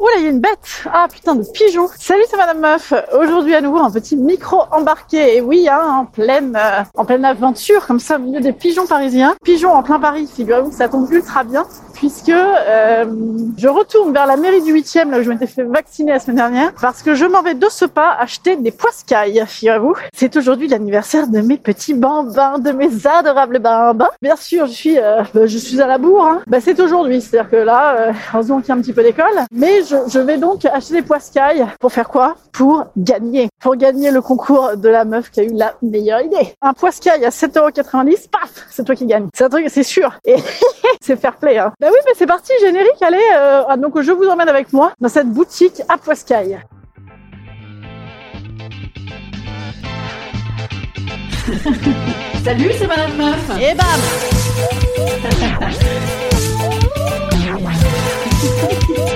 Oula, il y a une bête Ah putain de pigeon Salut, c'est Madame Meuf Aujourd'hui à nouveau un petit micro embarqué. Et oui, hein, en pleine euh, en pleine aventure, comme ça, au milieu des pigeons parisiens. Pigeons en plein Paris, figurez-vous, ça tombe ultra bien puisque euh, je retourne vers la mairie du 8e, là où je m'étais fait vacciner la semaine dernière, parce que je m'en vais de ce pas acheter des poiscailles, figurez-vous. C'est aujourd'hui l'anniversaire de mes petits bambins, de mes adorables bambins. Bien sûr, je suis, euh, bah, je suis à la bourre. Hein. Bah, c'est aujourd'hui, c'est-à-dire que là, heureusement qu'il y a un petit peu d'école. Mais je, je vais donc acheter des poiscailles pour faire quoi? Pour gagner. Pour gagner le concours de la meuf qui a eu la meilleure idée. Un poiscaille à 7,90€, paf, c'est toi qui gagne. C'est un truc, c'est sûr. Et c'est fair play. Hein. Bah oui, mais c'est parti, générique, allez. Euh, ah, donc je vous emmène avec moi dans cette boutique à Poiscaille. Salut, c'est Madame Meuf. Et bam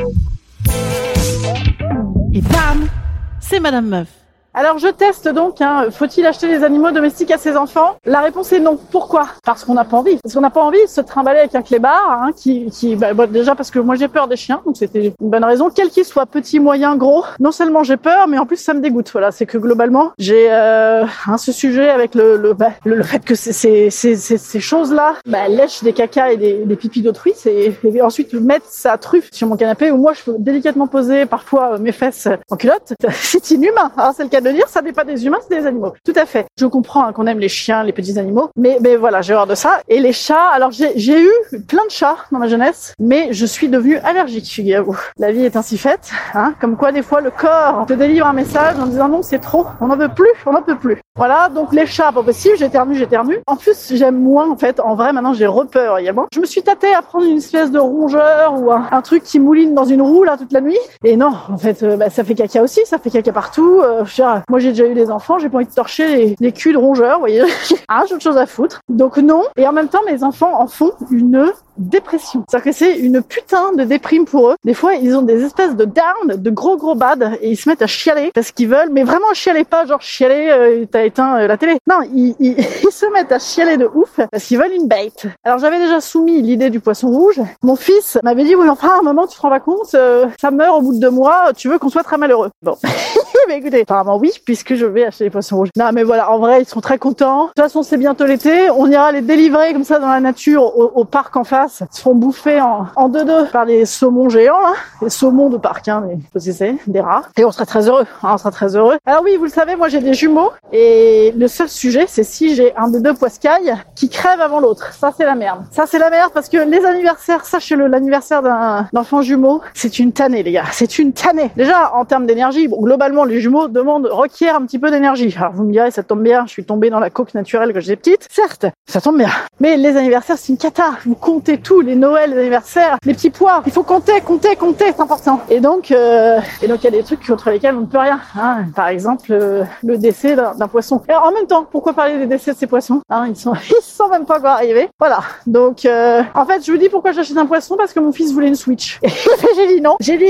C'est Madame Meuf. Alors je teste donc, hein, faut-il acheter des animaux domestiques à ses enfants? La réponse est non. Pourquoi? Parce qu'on n'a pas envie. Parce qu'on n'a pas envie de se trimballer avec un clébard, hein, qui, qui bah, bah, déjà parce que moi j'ai peur des chiens, donc c'était une bonne raison. Quel qu'il soit, petit, moyen, gros, non seulement j'ai peur, mais en plus ça me dégoûte. Voilà, c'est que globalement j'ai euh, hein, ce sujet avec le le, bah, le, fait que ces ces, ces, choses-là bah, lèchent des cacas et des, des pipis d'autrui, c'est et ensuite mettre sa truffe sur mon canapé où moi je peux délicatement poser parfois euh, mes fesses en culotte. C'est inhumain, hein, c'est le cas dire, ça n'est pas des humains, c'est des animaux. Tout à fait. Je comprends hein, qu'on aime les chiens, les petits animaux, mais, mais voilà, j'ai horreur de ça. Et les chats, alors j'ai eu plein de chats dans ma jeunesse, mais je suis devenue allergique, figurez-vous. La vie est ainsi faite, hein, comme quoi des fois le corps te délivre un message en disant non, c'est trop, on n'en veut plus, on n'en peut plus. Voilà, donc les chats, pas possible, j'éternue, j'éternue. En plus, j'aime moins, en fait, en vrai, maintenant j'ai repeur également. Je me suis tâtée à prendre une espèce de rongeur ou un, truc qui mouline dans une roue, là, toute la nuit. Et non, en fait, euh, bah, ça fait caca aussi, ça fait caca partout. Euh, moi j'ai déjà eu des enfants, j'ai pas envie de torcher les, les culs de rongeurs, vous voyez. ah, j'ai autre chose à foutre. Donc non. Et en même temps, mes enfants en font une dépression. C'est-à-dire que c'est une putain de déprime pour eux. Des fois, ils ont des espèces de down, de gros gros bad, et ils se mettent à chialer parce qu'ils veulent, mais vraiment chialer pas genre chialer, euh, t'as éteint euh, la télé. Non, ils, ils, ils se mettent à chialer de ouf parce qu'ils veulent une bait. Alors j'avais déjà soumis l'idée du poisson rouge. Mon fils m'avait dit, oui, enfin, moment, tu te rends pas compte, euh, ça meurt au bout de deux mois, tu veux qu'on soit très malheureux. Bon. mais écoutez, apparemment oui, puisque je vais acheter les poissons rouges. Non, mais voilà, en vrai, ils sont très contents. De toute façon, c'est bientôt l'été. On ira les délivrer comme ça dans la nature, au, parc en face. Ils se font bouffer en, en deux-deux par les saumons géants, là. Les saumons de parc, hein, mais vous savez, des rats. Et on sera très heureux. hein, on sera très heureux. Alors oui, vous le savez, moi j'ai des jumeaux. Et le seul sujet, c'est si j'ai un des deux poiscailles qui crève avant l'autre. Ça, c'est la merde. Ça, c'est la merde parce que les anniversaires, sachez-le, l'anniversaire d'un enfant jumeau, c'est une tannée, les gars. C'est une tannée. Déjà, en termes d'énergie, bon, globalement, les jumeaux demandent, requièrent un petit peu d'énergie. Alors, vous me direz, ça tombe bien, je suis tombée dans la coque naturelle que j'étais petite. Certes, ça tombe bien. Mais les anniversaires, c'est une cata. Vous comptez tout, les Noëls, les anniversaires, les petits pois. Il faut compter, compter, compter, c'est important. Et donc, euh, et donc, il y a des trucs contre lesquels on ne peut rien. hein. Par exemple, euh, le décès d'un poisson. Et en même temps, pourquoi parler des décès de ces poissons hein, Ils sont, ils sont même pas encore arrivés. Voilà. Donc, euh, en fait, je vous dis pourquoi j'achète un poisson parce que mon fils voulait une Switch. J'ai dit non. J'ai dit,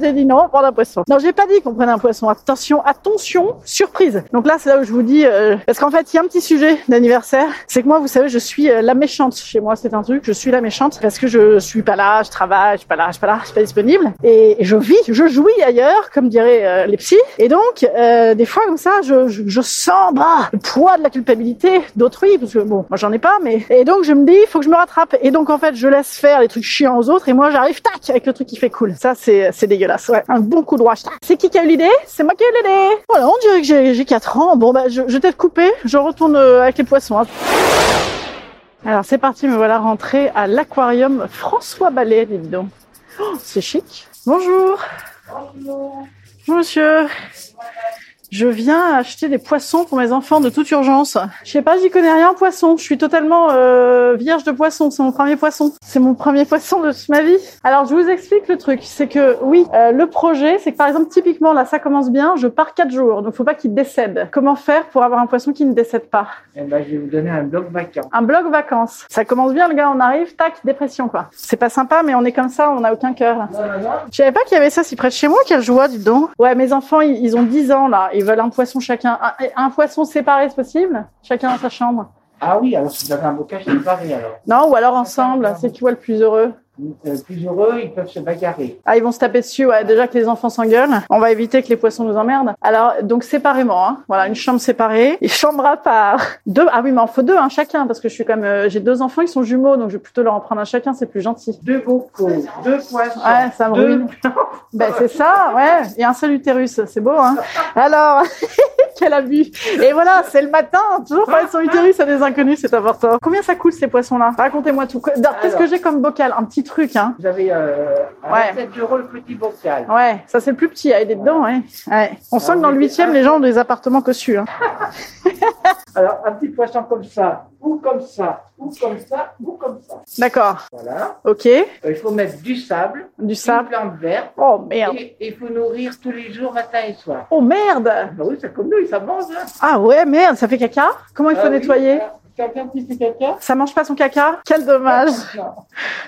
j'ai dit non, prendre un poisson. Non, j'ai pas dit qu'on prenait un poisson. Attention, attention, surprise. Donc là, c'est là où je vous dis, euh, parce qu'en fait, il y a un petit sujet d'anniversaire. C'est que moi, vous savez, je suis euh, la méchante chez moi. C'est un truc, je suis la méchante parce que je suis pas là, je travaille, je suis pas là, je suis pas là, je suis pas disponible. Et, je vis, je jouis ailleurs, comme diraient euh, les psys. Et donc, euh, des fois comme ça, je, je, je sens bah, le poids de la culpabilité d'autrui, parce que bon, moi j'en ai pas, mais et donc je me dis, faut que je me rattrape. Et donc en fait, je laisse faire les trucs chiants aux autres, et moi j'arrive tac avec le truc qui fait cool. Ça c'est c'est dégueulasse. Ouais, un bon coup droit. C'est qui qui a eu l'idée? C'est Voilà, on dirait que j'ai j'ai 4 ans. Bon bah je, je vais peut-être couper. Je retourne euh, avec les poissons. hein. Alors c'est parti, me voilà rentrée à l'aquarium François Ballet, dis donc. Oh, c'est chic. Bonjour. Bonjour. Monsieur. Je viens acheter des poissons pour mes enfants de toute urgence. Je sais pas, j'y connais rien en poisson. Je suis totalement euh, vierge de poisson. C'est mon premier poisson. C'est mon premier poisson de toute ma vie. Alors je vous explique le truc. C'est que oui, euh, le projet, c'est que par exemple typiquement là, ça commence bien. Je pars quatre jours, donc faut pas qu'il décède. Comment faire pour avoir un poisson qui ne décède pas? Eh ben, je vais vous donner un bloc vacant. Un bloc vacances. Ça commence bien, le gars. On arrive, tac, dépression quoi. C'est pas sympa, mais on est comme ça. On n'a aucun cœur. Je savais pas qu'il y avait ça si près de chez moi. Quelle joie, dis donc. Ouais, mes enfants, ils, ils ont 10 ans là. Ils veulent un poisson chacun. Un, un poisson séparé, c'est possible? Chacun dans sa chambre. Ah oui, alors si vous avez un bocage séparé alors. Non, ou alors ensemble. C'est qui voit le plus heureux? Plus heureux, ils peuvent se bagarrer. Ah, ils vont se taper dessus. Ouais, déjà que les enfants s'engueulent. On va éviter que les poissons nous emmerdent. Alors, donc séparément. Hein. Voilà, une chambre séparée et chambre à part. Deux. Ah oui, mais il faut deux, hein, chacun, parce que je suis comme euh, j'ai deux enfants, ils sont jumeaux, donc je vais plutôt leur en prendre un chacun. C'est plus gentil. Deux bocaux, deux poissons. Ouais, ça me deux... ruine. Ben c'est ça, ouais. Et un seul utérus, c'est beau, hein. Alors, quel abus. Et voilà, c'est le matin, toujours parler de son utérus à des inconnus, c'est important. Combien ça coûte ces poissons-là? Racontez-moi tout. Qu'est-ce que j'ai comme bocal? Un petit truc, hein. Vous avez euh, à Ouais. 7 euros le petit bocal. Ouais, ça c'est le plus petit à aider dedans, ouais. ouais. On sent que dans le huitième, les gens ont des appartements cossus. Hein. Alors, un petit poisson comme ça, ou comme ça, ou comme ça, ou comme ça. D'accord. Voilà. Ok. Euh, il faut mettre du sable, Du une sable. plante verte, Oh merde. et il faut nourrir tous les jours, matin et soir. Oh merde. Bah oui, c'est comme nous, ça mange. Hein. Ah ouais, merde, ça fait caca. Comment il faut Ah nettoyer? Quelqu'un qui fait caca Ça mange pas son caca Quel dommage. Non.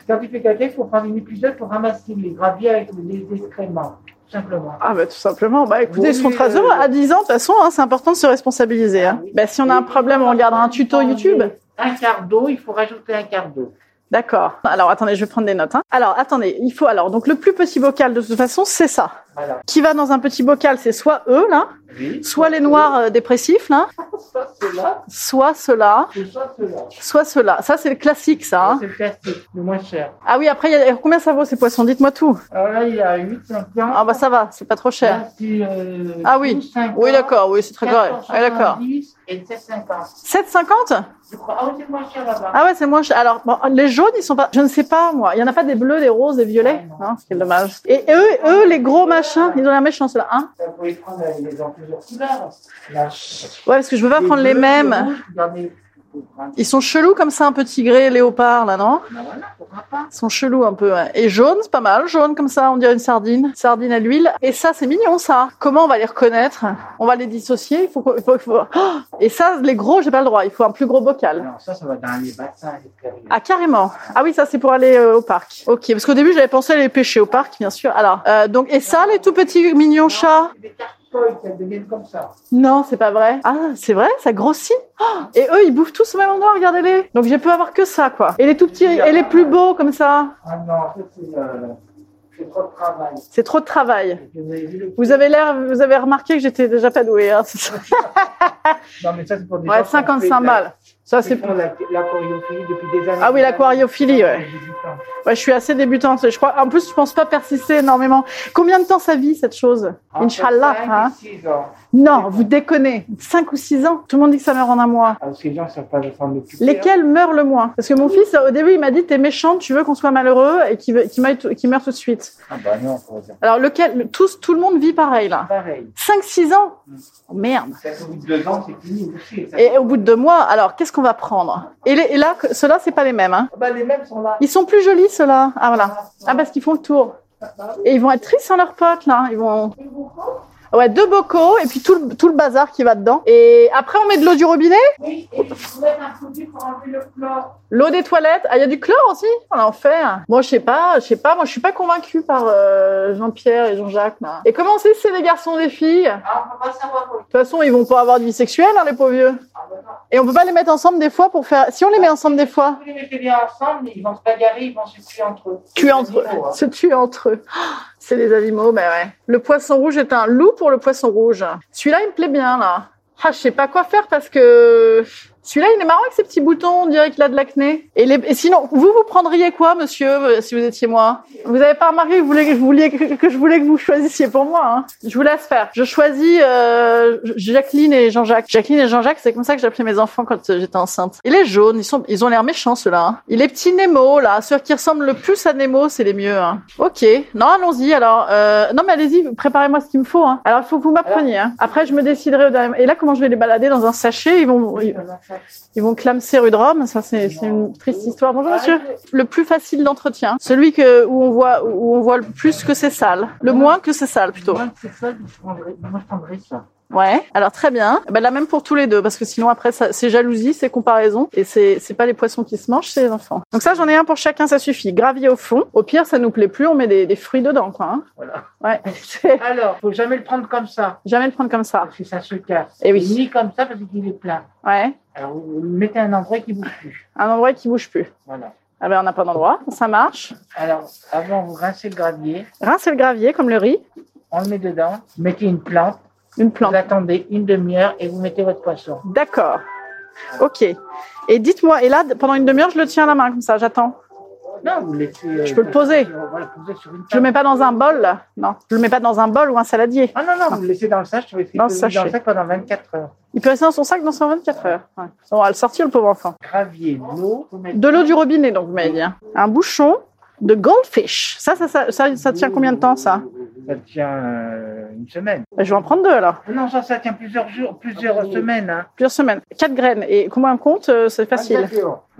Quand il fait caca, il faut prendre une épuisette pour ramasser les graviers avec les excréments, tout simplement. Ah bah tout simplement. Bah écoutez, ils sont très euh, heureux. À 10 ans, de toute façon, hein, c'est important de se responsabiliser. Hein. Ah oui. Bah si on a un problème, on regardera un tuto YouTube. Un quart d'eau, il faut rajouter un quart d'eau. D'accord. Alors attendez, je vais prendre des notes. Hein. Alors attendez, il faut alors donc le plus petit bocal de toute façon, c'est ça. Voilà. Qui va dans un petit bocal, c'est soit eux là, Oui. soit les noirs euh, dépressifs là, cela, soit ou soit cela. soit ceux-là. Ça c'est le classique ça. Hein. C'est le classique, le moins cher. Ah oui, après il y a combien ça vaut ces poissons? Dites-moi tout. Alors là, il y a 8, 5 ans. Ah bah ça va, c'est pas trop cher. Là, euh, Ah oui. 12, 5 Oui d'accord, oui c'est très correct. Oui d'accord. 470 et 7,50. 7,50 Je crois. Ah oui, c'est moins cher là-bas. Ah ouais, c'est moins cher. Alors, bon, les jaunes, ils sont pas, je ne sais pas, moi. Il y en a pas des bleus, des roses, des violets? Ah, non. Dommage. Et eux, eux, les gros machins, ils ont la méchance, là, hein? Vous pouvez prendre euh, les en plusieurs couleurs. Là. Ouais, parce que je veux pas prendre les mêmes. rouges, prenez- Ils sont chelous comme ça, un peu tigré, léopard, là, non? Ben voilà, pourquoi pas. Ils sont chelous un peu, ouais. Et jaune, c'est pas mal. Jaune comme ça, on dirait une sardine. Sardine à l'huile. Et ça, c'est mignon, ça. Comment on va les reconnaître? On va les dissocier. Il faut, il faut, il faut... Oh Et ça, les gros, j'ai pas le droit. Il faut un plus gros bocal. Non, ça, ça va dans les bassins. Ah carrément. Ah oui, ça c'est pour aller euh, au parc. Ok, parce qu'au début j'avais pensé à les pêcher au parc, bien sûr. Alors, euh, donc et ça, les tout petits mignons chats? Deviennent comme ça. Non, c'est pas vrai. Ah, c'est vrai, ça grossit. Oh et eux, ils bouffent tous au même endroit. Regardez-les. Donc j'ai pu avoir que ça, quoi. Et les tout petits, et les plus beaux comme ça. Ah non, ça, c'est euh, c'est trop de travail. C'est trop de travail. Vous avez l'air, vous avez remarqué que j'étais déjà pas douée. Hein. Non, mais ça, c'est pour des ouais, gens qui ont fait 55 de la- balles. Ça c'est. l'aquariophilie depuis des années. Ah oui, l'aquariophilie, ouais. Ouais, je suis assez débutante. Je crois. En plus, je pense pas persister énormément. Combien de temps ça vit cette chose Inch'Allah. Hein 6 ans. Non, vous déconnez. 5 ou 6 ans. Tout le monde dit que ça meurt en un mois. Ces gens ne savent pas occuper. Lesquels meurent le moins? Parce que mon fils, au début, il m'a dit, t'es méchante, tu veux qu'on soit malheureux et qu'il veut- qu'il meure, tout- de suite. Ah bah non, faut dire. Alors, lequel le- tous, Tout le monde vit pareil, là. Pareil. 5-6 ans? Oh, Merde. Ça, au bout de deux ans, c'est fini Et au bout de deux mois, alors, qu'est-ce qu'on va prendre et, les- et là, ceux-là, c'est pas les mêmes. Hein. Ah bah, les mêmes sont là. Ils sont plus jolis, ceux-là. Ah, voilà. Ah, parce qu'ils font le tour. Et ils vont être tristes sans leurs potes, là. Ils vont... Ouais, deux bocaux et puis tout le, tout le bazar qui va dedans. Et après, on met de l'eau du robinet? Oui, et mettre un produit pour enlever le chlore. L'eau des toilettes. Ah, il y a du chlore aussi On en fait. Moi, je sais pas, je sais pas. Moi, je suis pas convaincue par euh, Jean-Pierre et Jean-Jacques. là. Et comment c'est si c'est des garçons et des filles? De Ah, on peut pas savoir. quoi. toute façon, ils vont pas avoir de vie sexuelle, hein, les pauvres vieux. Ah, bah. Et on peut pas les mettre ensemble des fois pour faire. Si on les met ensemble des fois, Si vous les mettez bien ensemble, ils vont se bagarrer, ils vont se tuer entre eux. tuer entre eux, hein. se tuer entre eux. Ah, C'est des animaux, ben ouais. Le poisson rouge est un loup pour le poisson rouge. Celui-là, il me plaît bien là. Ah, je sais pas quoi faire parce que celui-là, il est marrant avec ses petits boutons. On dirait qu'il a de l'acné. Et, les... et sinon, vous vous prendriez quoi, monsieur, euh, si vous étiez moi? Vous avez pas remarqué que, vous voulez, que, je voulais, que je voulais que vous choisissiez pour moi hein? Je vous laisse faire. Je choisis euh, Jacqueline et Jean-Jacques. Jacqueline et Jean-Jacques, c'est comme ça que j'appelais mes enfants quand euh, j'étais enceinte. Il est jaune. Ils sont, ils ont l'air méchants ceux-là. Hein. Il est petit Nemo là. Ceux qui ressemblent le plus à Nemo, c'est les mieux. Hein. Ok. Non, allons-y. Alors, euh, non mais allez-y. Préparez-moi ce qu'il me faut. Hein. Alors, il faut que vous m'appreniez. Hein. Après, je me déciderai. Au dernier... Et là, comment je vais les balader dans un sachet? Ils vont, ils, ils vont clamser rue de. Ça, c'est une triste histoire. Bonjour, monsieur. Le plus facile d'entretien. Celui que où on voit on voit le plus que c'est sale. Le moins que c'est sale plutôt. Moi, je prendrais ça. Ouais. Alors très bien. Ben, la même pour tous les deux parce que sinon après c'est jalousie, c'est comparaison et c'est c'est pas les poissons qui se mangent, c'est les enfants. Donc ça j'en ai un pour chacun, ça suffit. Gravier au fond. Au pire ça nous plaît plus, on met des, des fruits dedans quoi. Hein. Voilà. Ouais. Alors, faut jamais le prendre comme ça, Jamais le prendre comme ça. parce que ça se casse. Eh oui. Ni comme ça, parce qu'il est plein. Ouais. Alors, vous mettez un endroit qui bouge plus. Un endroit qui bouge plus. Voilà. Ah ben on n'a pas d'endroit, ça marche. Alors, avant, vous rincez le gravier, Rincez le gravier comme le riz, on le met dedans, mettez une plante, une plante. vous attendez une demi-heure et vous mettez votre poisson. D'accord. Ok. Et dites-moi, et là pendant une demi-heure je le tiens à la main comme ça, j'attends. Non, vous laissez. euh, Je peux le poser. sur- Voilà, poser sur une Je le mets pas dans un bol là. Non. Je le mets pas dans un bol ou un saladier. Ah non, non, vous le laissez dans le sac, je vais Dans le dans le sac pendant 24 heures. Il peut rester dans son sac dans 124 heures. Ouais. On va le sortir le pauvre enfant. Gravier, l'eau, mettez De l'eau du robinet, donc vous m'avez dit. hein. Un bouchon de goldfish. Ça, ça, ça, ça, ça tient combien de temps, ça Ça tient euh, une semaine. Ben, Je vais en prendre deux, alors. Non, ça, ça tient plusieurs jours, plusieurs semaines. Hein. Plusieurs semaines. Quatre graines. Et combien on compte euh, C'est facile.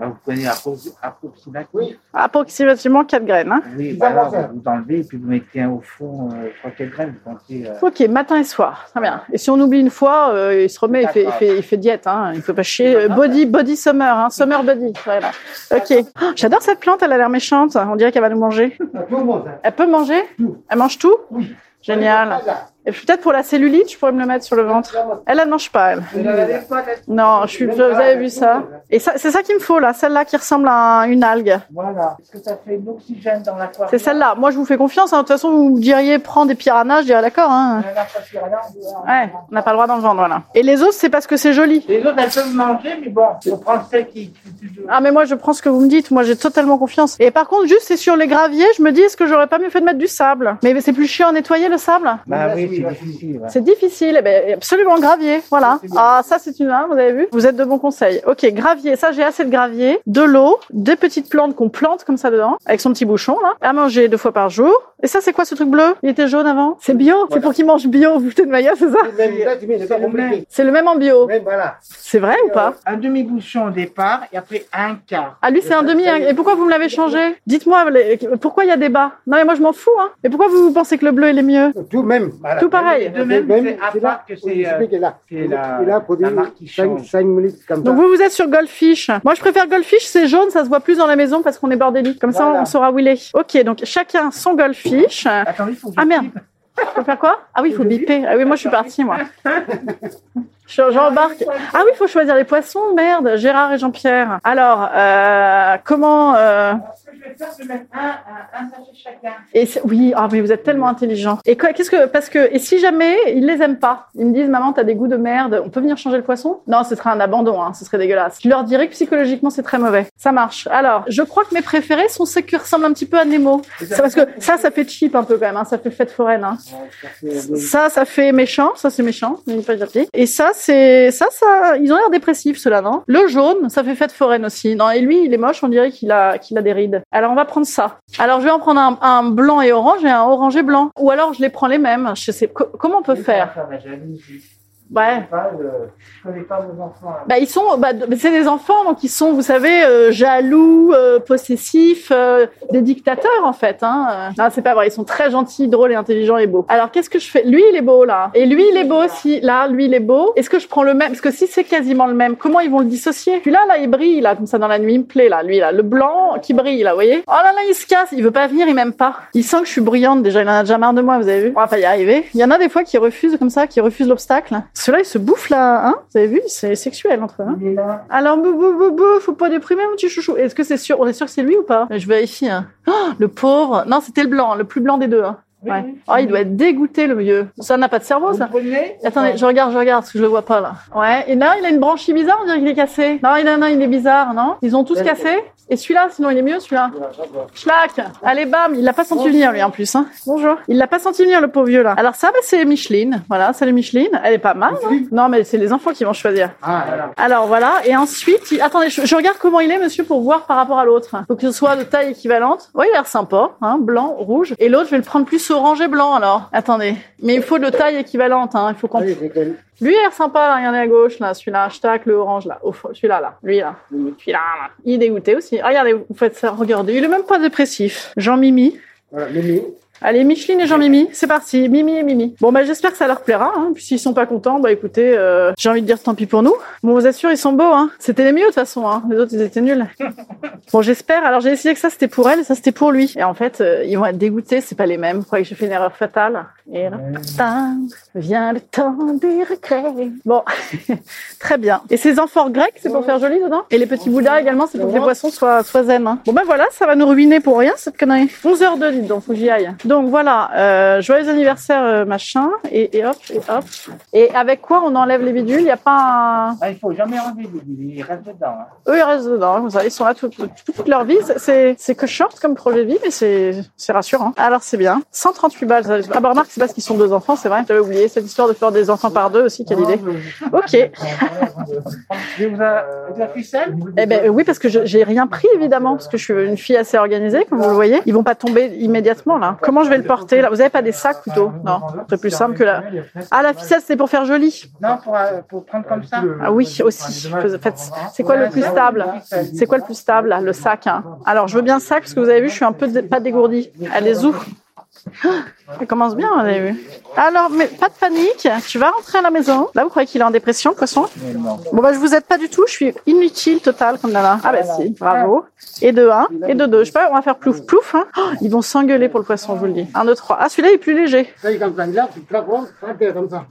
Ben, vous prenez appro- approximativement. Approximativement quatre graines. Hein. Oui, voilà, vous, vous enlevez et puis vous mettez un au fond, euh, trois, quatre graines, vous comptez. euh, Ok, matin et soir. Très bien. Et si on oublie une fois, euh, il se remet, il fait, il fait, il fait diète. Hein. Il faut pas chier. Body, body summer. Hein. Summer body. Voilà. Ok. Oh, J'adore cette plante. Elle a l'air méchante. On dirait qu'elle va nous manger. Elle peut manger? Elle mange tout? Oui. Génial. Et peut-être pour la cellulite, je pourrais me le mettre sur le ventre. Elle, elle mange pas, elle. Non, je suis, vous avez vu ça Et ça, c'est ça qu'il me faut là, celle-là qui ressemble à une algue. Voilà. Est-ce que ça fait de l'oxygène dans l'aquarium C'est celle-là. Moi, je vous fais confiance. hein. De toute façon, vous me diriez prends des piranhas, je dirais d'accord. Hein. Ouais, on n'a pas le droit d'en vendre, voilà. Et les autres, c'est parce que c'est joli. Les autres, elles peuvent manger, mais bon, on prend celle qui- Ah, mais moi, je prends ce que vous me dites. Moi, j'ai totalement confiance. Et par contre, juste, c'est sur les graviers, je me dis, est-ce que j'aurais pas mieux fait de mettre du sable? Mais c'est plus chiant à nettoyer le sable? Bah oui, c'est difficile. ouais. C'est difficile, eh ben, absolument gravier, voilà. Ah, ça c'est une hein, vous avez vu? Vous êtes de bons conseils. Ok, gravier, ça j'ai assez de gravier, de l'eau, des petites plantes qu'on plante comme ça dedans, avec son petit bouchon là, à manger deux fois par jour. Et ça c'est quoi ce truc bleu? Il était jaune avant? C'est bio? C'est pour qu'il mange bio, vous de ma gueule, c'est ça? C'est le même en bio. voilà. C'est vrai ou pas? Un demi-bouchon au départ et après un quart. Ah lui c'est un demi, hein. et pourquoi vous me l'avez changé? Dites-moi, les- pourquoi il y a débat Non mais moi je m'en fous, hein. Et pourquoi vous, vous pensez que le bleu il est mieux? Tout même. Voilà. Tout pareil. De même, à part là, que faut c'est, la- produit la marque qui 5, change. 5 minutes comme Donc ça. vous, vous êtes sur Goldfish. Moi, je préfère Goldfish, c'est jaune, ça se voit plus dans la maison parce qu'on est bordélique. Comme ça, on saura où il est. Ok, donc chacun son Goldfish. Attendez, il faut que Ah merde. Faut faire quoi? Ah oui, il faut biper. Ah oui, moi, je suis partie, moi. Je- J'embarque. Ah oui, il faut choisir les poissons. Merde, Gérard et Jean-Pierre. Alors, euh, comment euh, Ce que je vais faire, c'est mettre un, un, un sachet chacun. et oui, ah mais vous êtes tellement intelligent. Et quoi Qu'est-ce que parce que et si jamais ils les aiment pas, ils me disent maman t'as des goûts de merde, on peut venir changer le poisson? Non, ce serait un abandon, hein, ce serait dégueulasse. Je leur dirais que psychologiquement c'est très mauvais. Ça marche. Alors, je crois que mes préférés sont ceux qui ressemblent un petit peu à Nemo. C'est parce que ça, ça fait cheap un peu quand même. Hein, ça fait fête foraine. Hein. Ça, ça fait méchant. Ça, c'est méchant. Et ça, c'est ça, ça. Ils ont l'air dépressifs, ceux-là, non? Le jaune, ça fait fête foraine aussi. Non, et lui, il est moche. On dirait qu'il a, qu'il a des rides. Alors, on va prendre ça. Alors, je vais en prendre un, un blanc et orange et un orange et blanc. Ou alors, je les prends les mêmes. Je sais. co- comment on peut faire? Ouais. Pas, je connais pas vos enfants. là. Bah ils sont, bah, c'est des enfants donc ils sont, vous savez, euh, jaloux, euh, possessifs, euh, des dictateurs en fait. Hein. Non, c'est pas vrai. Ils sont très gentils, drôles et intelligents et beaux. Alors qu'est-ce que je fais? Lui il est beau là, et lui il est beau aussi. Là, lui il est beau. Est-ce que je prends le même? Parce que si c'est quasiment le même, comment ils vont le dissocier? Puis là, là, il brille là comme ça dans la nuit. Il me plaît là, lui là, le blanc qui brille là, vous voyez? Oh là là, il se casse. Il veut pas venir, il m'aime pas. Il sent que je suis brillante déjà. Il en a déjà marre de moi, vous avez vu? On va pas y arriver. Il y en a des fois qui refusent comme ça, qui refusent l'obstacle. Ceux-là, ils se bouffent là, hein Vous avez vu C'est sexuel entre eux. Hein Il est là. alors, bou, bou, bou, bou, faut pas déprimer mon petit chouchou. Est-ce que c'est sûr On est sûr que c'est lui ou pas? Je vérifie. Hein. Oh, le pauvre. Non, c'était le blanc, le plus blanc des deux. Hein. Oui, Ouais. oui. Oh, il doit être dégoûté le vieux. Ça n'a pas de cerveau, ça. Attendez, je regarde, je regarde, parce que je le vois pas là. Ouais. Et là, il a une branchie bizarre, on dirait qu'il est cassé. Non, il a, non, il est bizarre, non? Ils ont tous Ouais. cassé? Et celui-là, sinon il est mieux, celui-là. Schlack Allez, bam Il l'a pas senti venir, lui, en plus. Hein. Bonjour. Il l'a pas senti venir, le pauvre vieux, là. Alors ça, bah, c'est Micheline. Voilà, c'est Micheline. Elle est pas mal. hein. Non, mais c'est les enfants qui vont choisir. Ah, voilà. Alors voilà, et ensuite, il- attendez, je, je regarde comment il est, monsieur, pour voir par rapport à l'autre. Faut que ce soit de taille équivalente. Oui, il a l'air sympa, hein, blanc, rouge. Et l'autre, je vais le prendre plus orange et blanc alors. Attendez, mais il faut de taille équivalente. Hein. Il faut qu'on. Lui, il a l'air sympa, là, regardez à gauche, là, celui-là, hashtag le orange là, fond, celui-là, là, lui là, celui-là, là. Il est dégoûté aussi. Ah, regardez, vous faites ça, regardez, il est même pas dépressif. Jean Mimi. Voilà, Mimi. Allez, Micheline et Jean-Mimi, c'est parti. Mimi et Mimi. Bon, bah, j'espère que ça leur plaira. Hein. Puis s'ils sont pas contents, bah, écoutez, euh, j'ai envie de dire tant pis pour nous. Bon, vous assure, ils sont beaux. Hein. C'était les mieux de toute façon. Hein. Les autres, ils étaient nuls. bon, j'espère. Alors, j'ai essayé que ça, c'était pour elle ça, c'était pour lui. Et en fait, euh, ils vont être dégoûtés. C'est pas les mêmes. Vous croyez que j'ai fait une erreur fatale? Et là, vient le temps des regrets. Bon, très bien. Et ces amphores grecs, c'est pour faire joli dedans? Et les petits bouddhas également, c'est pour que les poissons soient, soient zen. Hein. Bon, ben voilà, ça va nous ruiner pour rien, cette connerie. 11h02, dites donc, faut que j'y aille. Donc voilà, euh, joyeux anniversaire, euh, machin, et, et hop, et hop. Et avec quoi on enlève les bidules? Il n'y a pas un... Ah, il faut jamais enlever les billes, il reste dedans. Hein. Eux, ils restent dedans, ça, ils sont là toute, toute, leur vie. C'est, c'est que short comme projet de vie, mais c'est, c'est rassurant. Alors c'est bien. 138 balles. Ah bah remarque, c'est parce qu'ils sont deux enfants, c'est vrai. J'avais oublié cette histoire de faire des enfants par deux aussi, quelle idée. Ok. Vous la ficelle Eh ben oui, parce que je- j'ai rien pris évidemment, parce que je suis une fille assez organisée, comme vous le voyez. Ils vont pas tomber immédiatement là. Comment je vais le porter là? Vous avez pas des sacs plutôt? Non, c'est plus simple que la. Ah la ficelle c'est pour faire joli. Non, pour, euh, pour prendre comme ça. Ah oui aussi. C'est quoi le plus stable? C'est quoi le plus stable là Le sac. Hein? Alors je veux bien le sac parce que vous avez vu, je suis un peu pas dégourdie. Allez Elle commence bien, avez vu. Alors, mais pas de panique, tu vas rentrer à la maison. Là, vous croyez qu'il est en dépression, poisson? Bon, bah, je vous aide pas du tout, je suis inutile total comme Nana. Ah, bah, si, bravo. Et de 1, et de 2. Je sais pas, on va faire plouf plouf. Hein. Oh, ils vont s'engueuler pour le poisson, je vous le dis. 1, 2, 3. Ah, celui-là il est plus léger. Ça, comme ça, là, comme ça.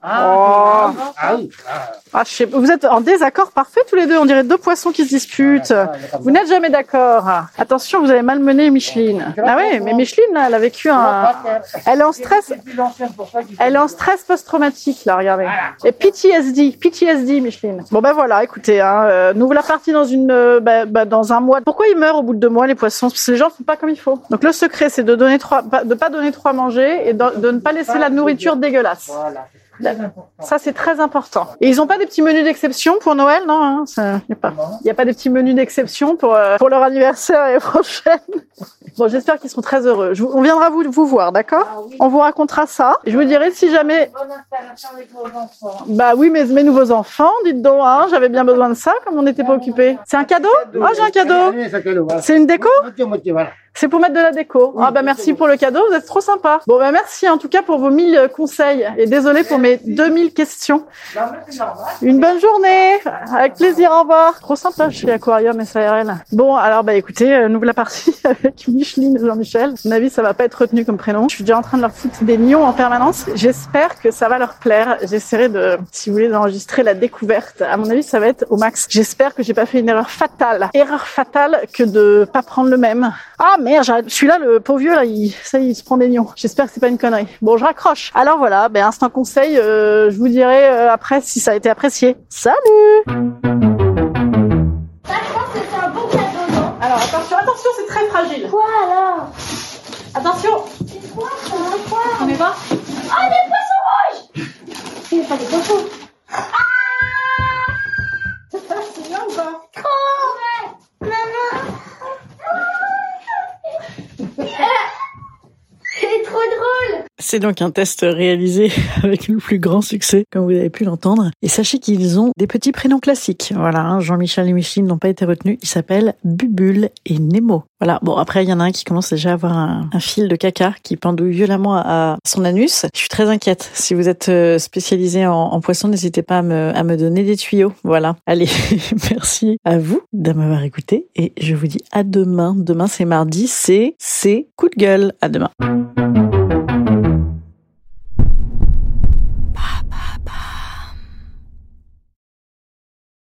Ah, Ah oui. Ah, Ah, je sais, vous êtes en désaccord parfait tous les deux. On dirait deux poissons qui se disputent. Vous n'êtes jamais d'accord. Attention, vous avez malmené Micheline. Ah oui, mais Micheline, là, elle a vécu un. Elle est en stress. Elle est en stress post-traumatique, là, regardez. Et PTSD, PTSD, Micheline. Bon, ben voilà, écoutez, hein, euh, nous voilà partis dans une, euh, bah, bah, dans un mois. Pourquoi ils meurent au bout de deux mois, les poissons? Parce que les gens font pas comme il faut. Donc le secret, c'est de donner trois, pas- de pas donner trop à manger et de, de ne pas laisser la nourriture dégueulasse. Voilà. Ça, c'est très important. Et ils ont pas des petits menus d'exception pour Noël, non hein Ça, y a pas. Il n'y a pas des petits menus d'exception pour euh, pour leur anniversaire l'année prochaine. Bon, j'espère qu'ils seront très heureux. Je vous- on viendra vous vous voir, d'accord On vous racontera ça. Je vous dirai si jamais. Bonne installation avec vos enfants. Bah oui, mais mes nouveaux enfants, dites donc, hein, j'avais bien besoin de ça, comme on n'était pas occupé. C'est un cadeau Oh, j'ai un cadeau. C'est une déco. C'est pour mettre de la déco. Ah bah merci pour le cadeau, vous êtes trop sympa. Bon bah merci en tout cas pour vos 1000 conseils et désolé pour mes 2000 questions. Non, mais normal. Une bonne journée, avec plaisir, au revoir. Trop sympa chez Aquarium SARL. Bon, alors bah écoutez, euh, nous voilà partis avec Micheline et Jean-Michel. À mon avis, ça va pas être retenu comme prénom. Je suis déjà en train de leur foutre des nions en permanence. J'espère que ça va leur plaire. J'essaierai de, si vous voulez, d'enregistrer la découverte. À mon avis, ça va être au max. J'espère que j'ai pas fait une erreur fatale. Erreur fatale que de pas prendre le même. Ah merde. Celui-là, le pauvre vieux, là, il, ça, il se prend des nions. J'espère que c'est pas une connerie. Bon, je raccroche. Alors voilà, ben, instant conseil, euh, je vous dirai euh, après si ça a été apprécié. Salut! Ça, je pense que c'est un bon cadeau, non? Alors attention, attention, c'est très fragile. Quoi alors? Attention, C'est quoi ça? Quoi on y va? Oh, des poissons rouges C'est pas des poissons. Ah C'est bien ou pas Trop Maman C'est trop drôle C'est donc un test réalisé avec le plus grand succès, comme vous avez pu l'entendre. Et sachez qu'ils ont des petits prénoms classiques. Voilà, hein, Jean-Michel et Micheline n'ont pas été retenus. Ils s'appellent Bubule et Nemo. Voilà. Bon, après, il y en a un qui commence déjà à avoir un, fil de caca qui pendouille violemment à son anus. Je suis très inquiète. Si vous êtes euh, spécialisé en, en poisson, n'hésitez pas à me, à me donner des tuyaux. Voilà. Allez, merci à vous de m'avoir écouté et je vous dis à demain. Demain, c'est mardi. C'est, c'est coup de gueule. À demain.